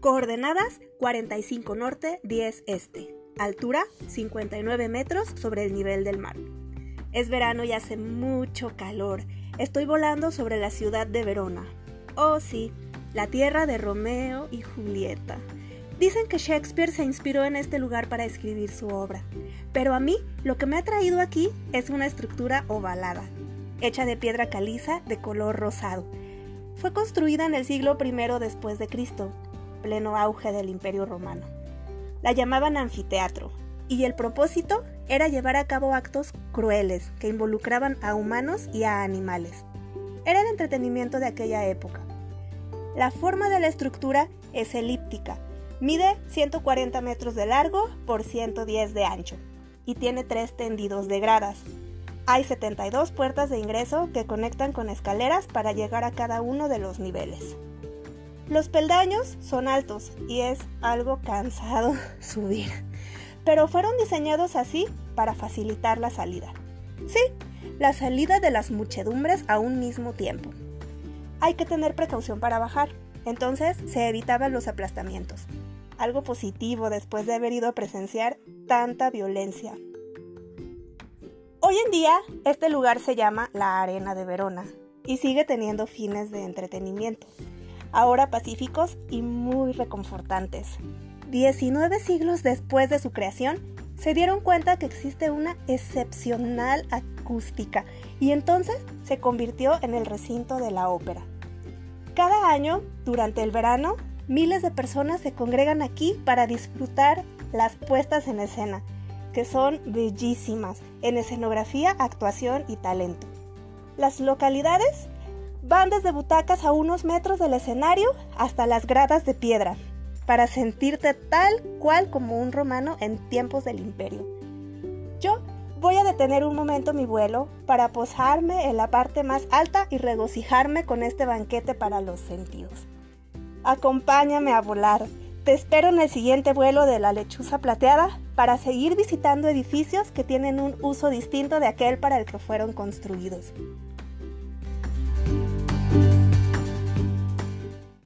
Coordenadas 45 norte, 10 este. Altura 59 metros sobre el nivel del mar. Es verano y hace mucho calor. Estoy volando sobre la ciudad de Verona. Oh sí, la tierra de Romeo y Julieta. Dicen que Shakespeare se inspiró en este lugar para escribir su obra, pero a mí lo que me ha traído aquí es una estructura ovalada, hecha de piedra caliza de color rosado. Fue construida en el siglo I después de Cristo, pleno auge del Imperio Romano. La llamaban anfiteatro, y el propósito era llevar a cabo actos crueles que involucraban a humanos y a animales. Era el entretenimiento de aquella época. La forma de la estructura es elíptica, Mide 140 metros de largo por 110 de ancho y tiene tres tendidos de gradas. Hay 72 puertas de ingreso que conectan con escaleras para llegar a cada uno de los niveles. Los peldaños son altos y es algo cansado subir, pero fueron diseñados así para facilitar la salida. Sí, la salida de las muchedumbres a un mismo tiempo. Hay que tener precaución para bajar, entonces se evitaban los aplastamientos algo positivo después de haber ido a presenciar tanta violencia. Hoy en día, este lugar se llama la Arena de Verona y sigue teniendo fines de entretenimiento, ahora pacíficos y muy reconfortantes. 19 siglos después de su creación, se dieron cuenta que existe una excepcional acústica y entonces se convirtió en el recinto de la ópera. Cada año, durante el verano, miles de personas se congregan aquí para disfrutar las puestas en escena, que son bellísimas en escenografía, actuación y talento. Las localidades van desde butacas a unos metros del escenario hasta las gradas de piedra, para sentirte tal cual como un romano en tiempos del imperio. Yo voy a detener un momento mi vuelo para posarme en la parte más alta y regocijarme con este banquete para los sentidos. Acompáñame a volar. Te espero en el siguiente vuelo de la lechuza plateada para seguir visitando edificios que tienen un uso distinto de aquel para el que fueron construidos.